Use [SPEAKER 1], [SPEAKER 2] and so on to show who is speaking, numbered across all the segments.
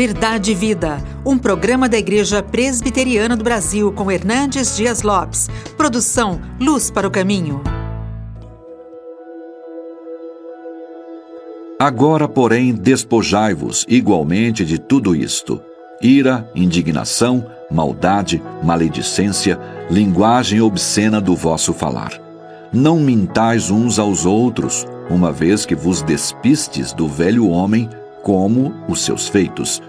[SPEAKER 1] Verdade e Vida, um programa da Igreja Presbiteriana do Brasil com Hernandes Dias Lopes. Produção Luz para o Caminho.
[SPEAKER 2] Agora, porém, despojai-vos igualmente de tudo isto: ira, indignação, maldade, maledicência, linguagem obscena do vosso falar. Não mintais uns aos outros, uma vez que vos despistes do velho homem como os seus feitos,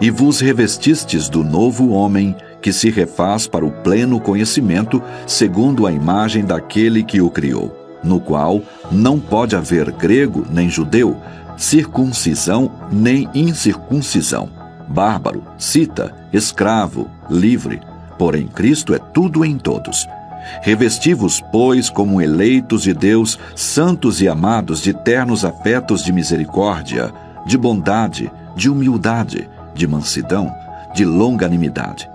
[SPEAKER 2] e vos revestistes do novo homem que se refaz para o pleno conhecimento, segundo a imagem daquele que o criou, no qual não pode haver grego nem judeu, circuncisão nem incircuncisão, bárbaro, cita, escravo, livre, porém Cristo é tudo em todos. Revesti-vos, pois, como eleitos de Deus, santos e amados de ternos afetos de misericórdia, de bondade, de humildade, de mansidão, de longanimidade.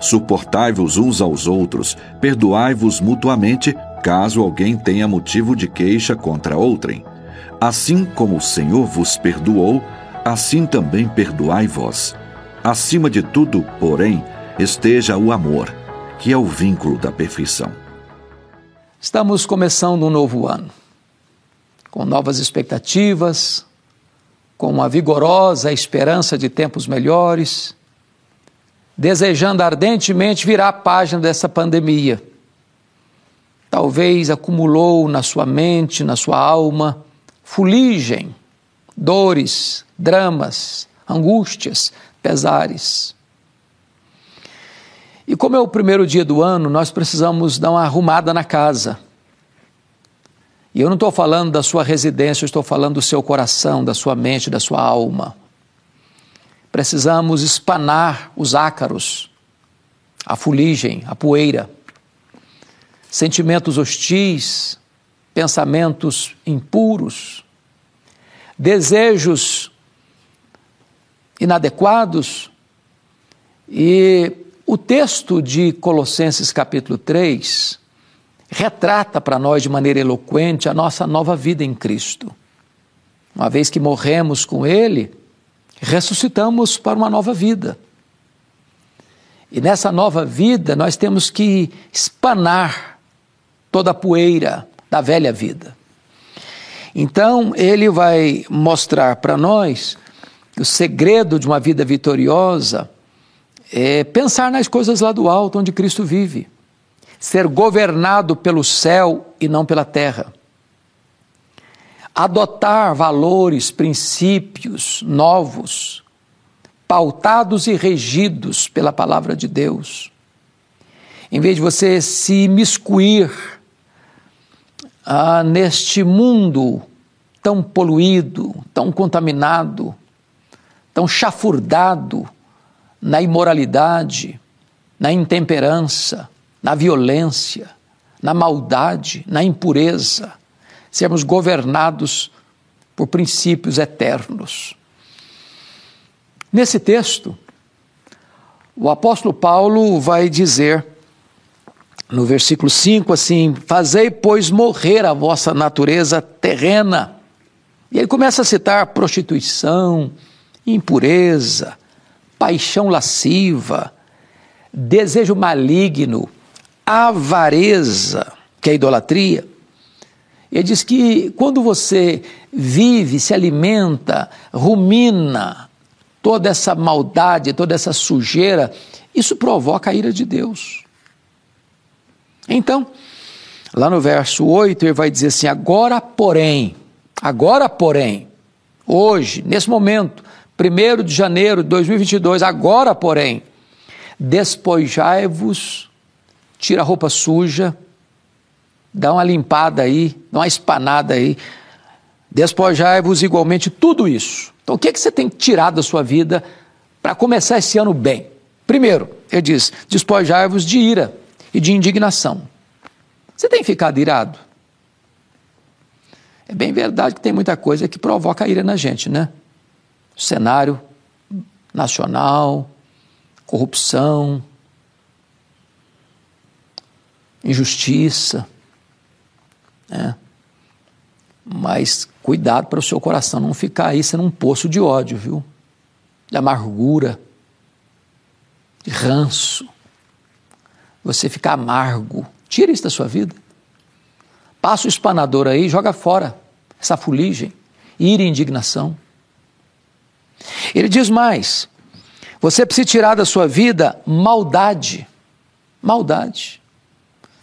[SPEAKER 2] Suportai-vos uns aos outros, perdoai-vos mutuamente, caso alguém tenha motivo de queixa contra outrem. Assim como o Senhor vos perdoou, assim também perdoai vós. Acima de tudo, porém, esteja o amor, que é o vínculo da perfeição.
[SPEAKER 3] Estamos começando um novo ano, com novas expectativas, com uma vigorosa esperança de tempos melhores, desejando ardentemente virar a página dessa pandemia. Talvez acumulou na sua mente, na sua alma, fuligem, dores, dramas, angústias, pesares. E como é o primeiro dia do ano, nós precisamos dar uma arrumada na casa e eu não estou falando da sua residência, eu estou falando do seu coração, da sua mente, da sua alma. Precisamos espanar os ácaros, a fuligem, a poeira, sentimentos hostis, pensamentos impuros, desejos inadequados. E o texto de Colossenses capítulo 3 retrata para nós de maneira eloquente a nossa nova vida em Cristo. Uma vez que morremos com Ele, ressuscitamos para uma nova vida. E nessa nova vida nós temos que espanar toda a poeira da velha vida. Então, ele vai mostrar para nós que o segredo de uma vida vitoriosa é pensar nas coisas lá do alto, onde Cristo vive ser governado pelo céu e não pela terra. Adotar valores, princípios novos, pautados e regidos pela palavra de Deus. Em vez de você se miscuir ah, neste mundo tão poluído, tão contaminado, tão chafurdado na imoralidade, na intemperança, na violência, na maldade, na impureza, sermos governados por princípios eternos. Nesse texto, o apóstolo Paulo vai dizer, no versículo 5, assim: Fazei, pois, morrer a vossa natureza terrena. E ele começa a citar prostituição, impureza, paixão lasciva, desejo maligno, avareza, que é idolatria. Ele diz que quando você vive, se alimenta, rumina toda essa maldade, toda essa sujeira, isso provoca a ira de Deus. Então, lá no verso 8, ele vai dizer assim: agora, porém, agora, porém, hoje, nesse momento, 1 de janeiro de 2022, agora, porém, despojai-vos tira a roupa suja, dá uma limpada aí, dá uma espanada aí, despojai-vos igualmente tudo isso. Então, o que, é que você tem que tirar da sua vida para começar esse ano bem? Primeiro, ele diz: despojai-vos de ira e de indignação. Você tem ficado irado? É bem verdade que tem muita coisa que provoca ira na gente, né? cenário nacional, corrupção, injustiça. Né? Mas cuidado para o seu coração não ficar aí sendo um poço de ódio, viu? de amargura, de ranço. Você fica amargo. Tira isso da sua vida. Passa o espanador aí, joga fora essa fuligem, ira e indignação. Ele diz mais: você precisa tirar da sua vida maldade. Maldade.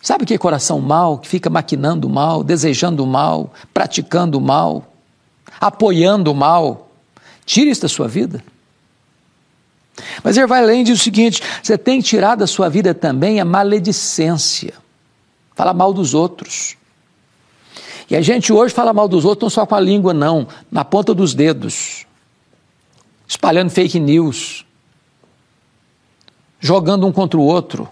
[SPEAKER 3] Sabe que é coração mal, que fica maquinando o mal, desejando o mal, praticando o mal, apoiando o mal? Tire isso da sua vida. Mas ele vai além diz o seguinte: você tem que tirar da sua vida também a maledicência, falar mal dos outros. E a gente hoje fala mal dos outros não só com a língua, não, na ponta dos dedos, espalhando fake news, jogando um contra o outro,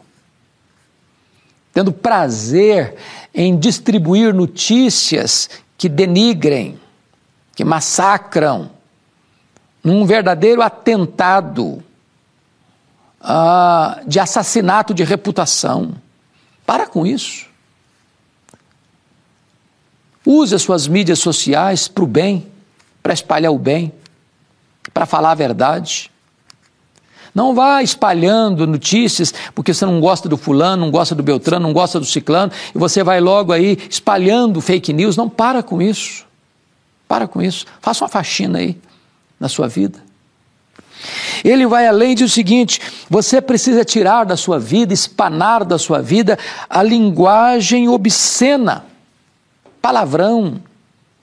[SPEAKER 3] tendo prazer em distribuir notícias que denigrem, que massacram, num verdadeiro atentado uh, de assassinato de reputação. Para com isso. Use as suas mídias sociais para o bem, para espalhar o bem, para falar a verdade. Não vá espalhando notícias porque você não gosta do fulano, não gosta do Beltrano, não gosta do ciclano, e você vai logo aí espalhando fake news. Não para com isso. Para com isso. Faça uma faxina aí na sua vida. Ele vai além e diz o seguinte: você precisa tirar da sua vida, espanar da sua vida a linguagem obscena palavrão,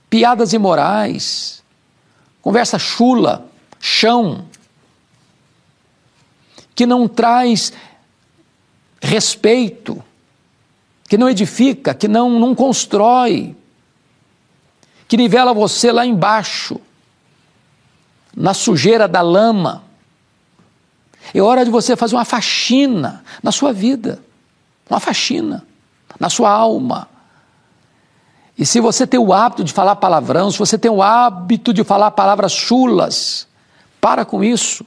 [SPEAKER 3] piadas imorais, conversa chula, chão, que não traz respeito, que não edifica, que não, não constrói, que nivela você lá embaixo, na sujeira da lama. É hora de você fazer uma faxina na sua vida, uma faxina na sua alma, e se você tem o hábito de falar palavrão, se você tem o hábito de falar palavras chulas, para com isso.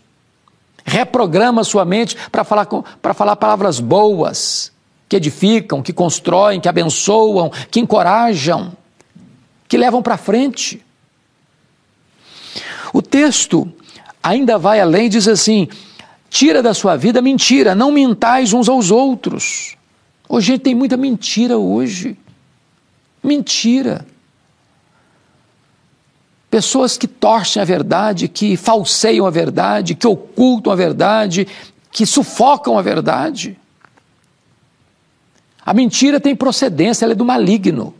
[SPEAKER 3] Reprograma sua mente para falar, falar palavras boas, que edificam, que constroem, que abençoam, que encorajam, que levam para frente. O texto ainda vai além, diz assim: tira da sua vida mentira, não mintais uns aos outros. Hoje tem muita mentira hoje. Mentira. Pessoas que torcem a verdade, que falseiam a verdade, que ocultam a verdade, que sufocam a verdade. A mentira tem procedência, ela é do maligno.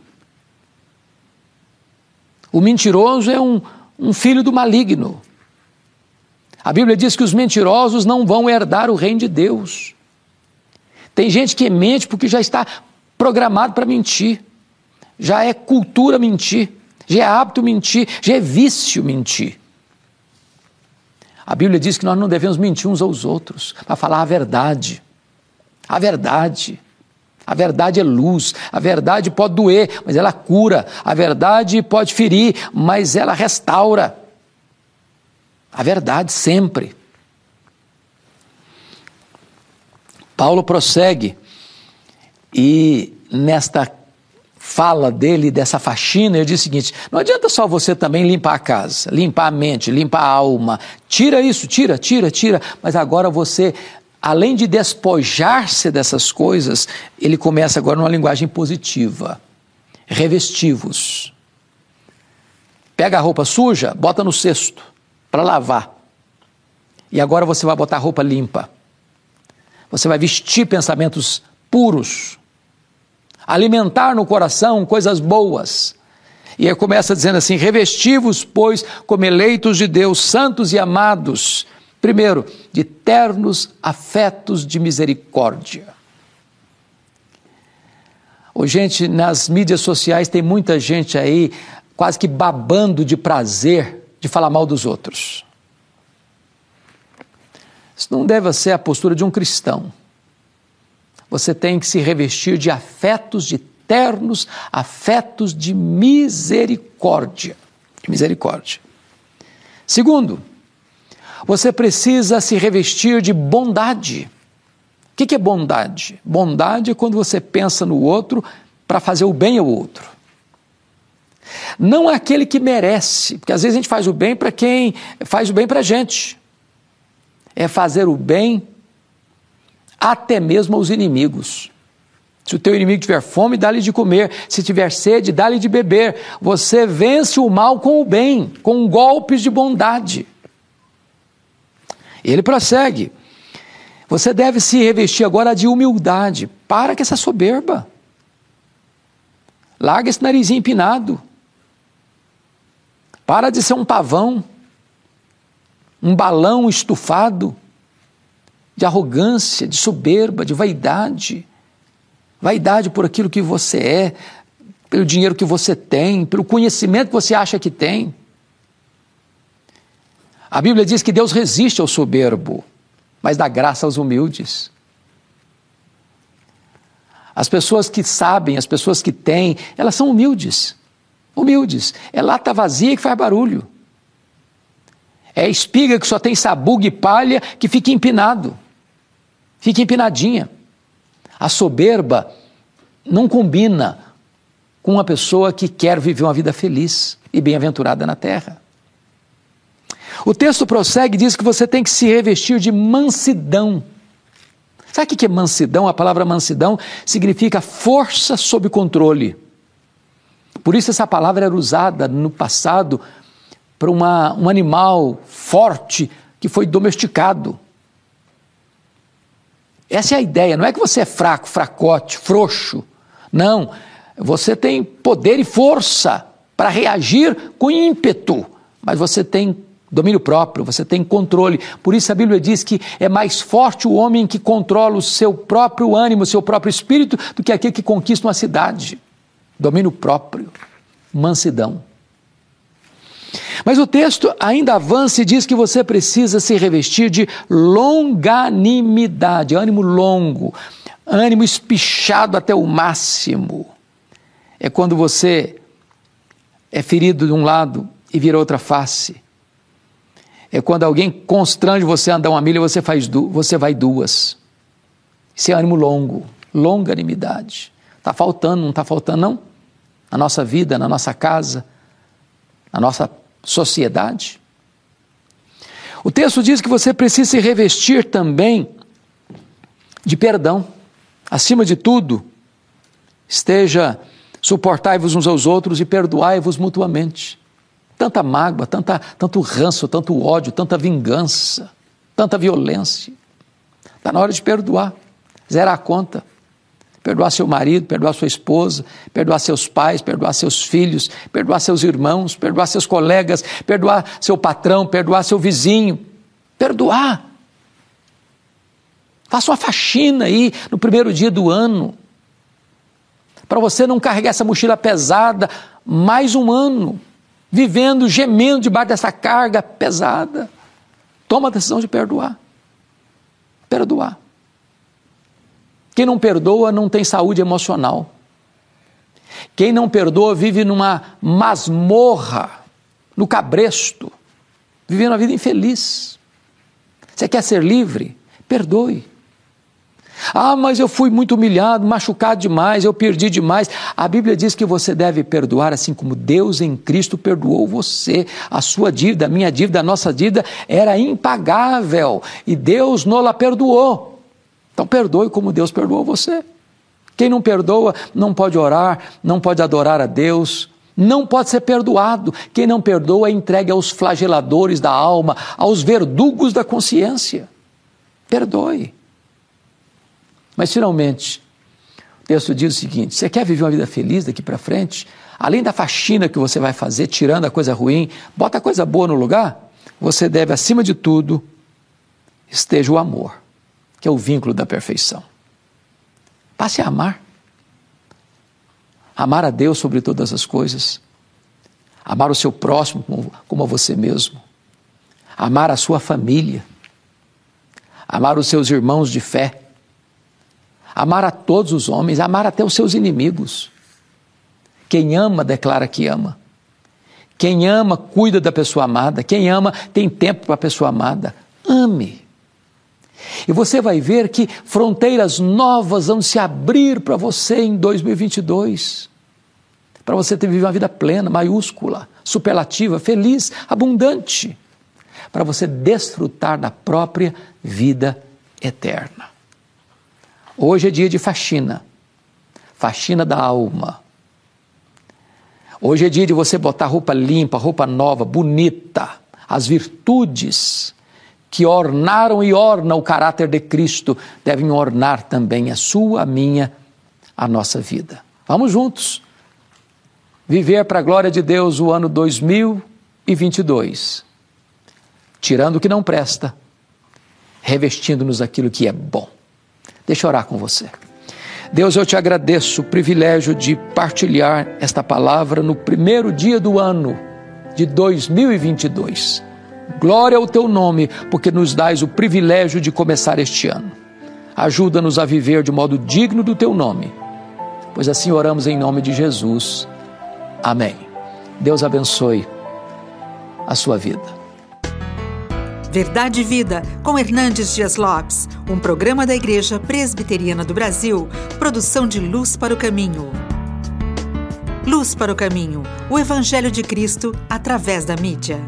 [SPEAKER 3] O mentiroso é um, um filho do maligno. A Bíblia diz que os mentirosos não vão herdar o reino de Deus. Tem gente que mente porque já está programado para mentir já é cultura mentir, já é hábito mentir, já é vício mentir. A Bíblia diz que nós não devemos mentir uns aos outros, para falar a verdade. A verdade. A verdade é luz, a verdade pode doer, mas ela cura. A verdade pode ferir, mas ela restaura. A verdade sempre. Paulo prossegue e nesta fala dele, dessa faxina, ele diz o seguinte: não adianta só você também limpar a casa, limpar a mente, limpar a alma. Tira isso, tira, tira, tira. Mas agora você, além de despojar-se dessas coisas, ele começa agora numa linguagem positiva. Revestivos. Pega a roupa suja, bota no cesto para lavar. E agora você vai botar roupa limpa. Você vai vestir pensamentos puros alimentar no coração coisas boas. E aí começa dizendo assim: revestivos, pois, como eleitos de Deus, santos e amados, primeiro, de ternos afetos de misericórdia. Ô, gente, nas mídias sociais tem muita gente aí quase que babando de prazer de falar mal dos outros. Isso não deve ser a postura de um cristão você tem que se revestir de afetos, de ternos afetos de misericórdia. Misericórdia. Segundo, você precisa se revestir de bondade. O que é bondade? Bondade é quando você pensa no outro para fazer o bem ao outro. Não aquele que merece, porque às vezes a gente faz o bem para quem faz o bem para a gente. é fazer o bem até mesmo aos inimigos. Se o teu inimigo tiver fome, dá-lhe de comer. Se tiver sede, dá-lhe de beber. Você vence o mal com o bem, com golpes de bondade. Ele prossegue. Você deve se revestir agora de humildade. Para com essa soberba. Larga esse narizinho empinado. Para de ser um pavão, um balão estufado de arrogância, de soberba, de vaidade. Vaidade por aquilo que você é, pelo dinheiro que você tem, pelo conhecimento que você acha que tem. A Bíblia diz que Deus resiste ao soberbo, mas dá graça aos humildes. As pessoas que sabem, as pessoas que têm, elas são humildes. Humildes. É lata vazia que faz barulho. É espiga que só tem sabugo e palha que fica empinado. Fica empinadinha. A soberba não combina com uma pessoa que quer viver uma vida feliz e bem-aventurada na terra. O texto prossegue e diz que você tem que se revestir de mansidão. Sabe o que é mansidão? A palavra mansidão significa força sob controle. Por isso, essa palavra era usada no passado para uma, um animal forte que foi domesticado. Essa é a ideia, não é que você é fraco, fracote, frouxo. Não, você tem poder e força para reagir com ímpeto, mas você tem domínio próprio, você tem controle. Por isso a Bíblia diz que é mais forte o homem que controla o seu próprio ânimo, o seu próprio espírito, do que aquele que conquista uma cidade. Domínio próprio, mansidão. Mas o texto ainda avança e diz que você precisa se revestir de longanimidade, ânimo longo, ânimo espichado até o máximo. É quando você é ferido de um lado e vira outra face. É quando alguém constrange você a andar uma milha, você faz você vai duas. Isso é ânimo longo, longanimidade. Está faltando, não está faltando, não? Na nossa vida, na nossa casa, na nossa sociedade. O texto diz que você precisa se revestir também de perdão. Acima de tudo, esteja suportai-vos uns aos outros e perdoai-vos mutuamente. Tanta mágoa, tanta, tanto ranço, tanto ódio, tanta vingança, tanta violência. Está na hora de perdoar, zerar a conta perdoar seu marido, perdoar sua esposa, perdoar seus pais, perdoar seus filhos, perdoar seus irmãos, perdoar seus colegas, perdoar seu patrão, perdoar seu vizinho. Perdoar. Faça uma faxina aí no primeiro dia do ano. Para você não carregar essa mochila pesada mais um ano, vivendo, gemendo debaixo dessa carga pesada. Toma a decisão de perdoar. Perdoar. Quem não perdoa não tem saúde emocional. Quem não perdoa vive numa masmorra, no cabresto, vivendo a vida infeliz. Você quer ser livre? Perdoe. Ah, mas eu fui muito humilhado, machucado demais, eu perdi demais. A Bíblia diz que você deve perdoar assim como Deus em Cristo perdoou você. A sua dívida, a minha dívida, a nossa dívida era impagável e Deus não la perdoou. Então perdoe como Deus perdoou você. Quem não perdoa não pode orar, não pode adorar a Deus, não pode ser perdoado. Quem não perdoa é entregue aos flageladores da alma, aos verdugos da consciência. Perdoe. Mas finalmente, o texto diz o seguinte: você quer viver uma vida feliz daqui para frente? Além da faxina que você vai fazer, tirando a coisa ruim, bota a coisa boa no lugar, você deve, acima de tudo, esteja o amor que é o vínculo da perfeição. Passe a amar. Amar a Deus sobre todas as coisas. Amar o seu próximo como, a você mesmo. Amar a sua família. Amar os seus irmãos de fé. Amar a todos os homens, amar até os seus inimigos. Quem ama, declara que ama. Quem ama, cuida da pessoa amada. Quem ama, tem tempo para a pessoa amada. Ame. E você vai ver que fronteiras novas vão se abrir para você em 2022. Para você ter vivido uma vida plena, maiúscula, superlativa, feliz, abundante. para você desfrutar da própria vida eterna. Hoje é dia de faxina, faxina da alma. Hoje é dia de você botar roupa limpa, roupa nova, bonita, as virtudes que ornaram e ornam o caráter de Cristo devem ornar também a sua, a minha, a nossa vida. Vamos juntos viver para a glória de Deus o ano 2022, tirando o que não presta, revestindo-nos aquilo que é bom. Deixa eu orar com você. Deus, eu te agradeço o privilégio de partilhar esta palavra no primeiro dia do ano de 2022. Glória ao teu nome, porque nos dás o privilégio de começar este ano. Ajuda-nos a viver de modo digno do teu nome, pois assim oramos em nome de Jesus. Amém. Deus abençoe a sua vida.
[SPEAKER 1] Verdade e Vida, com Hernandes Dias Lopes, um programa da Igreja Presbiteriana do Brasil, produção de Luz para o Caminho. Luz para o Caminho, o Evangelho de Cristo através da mídia.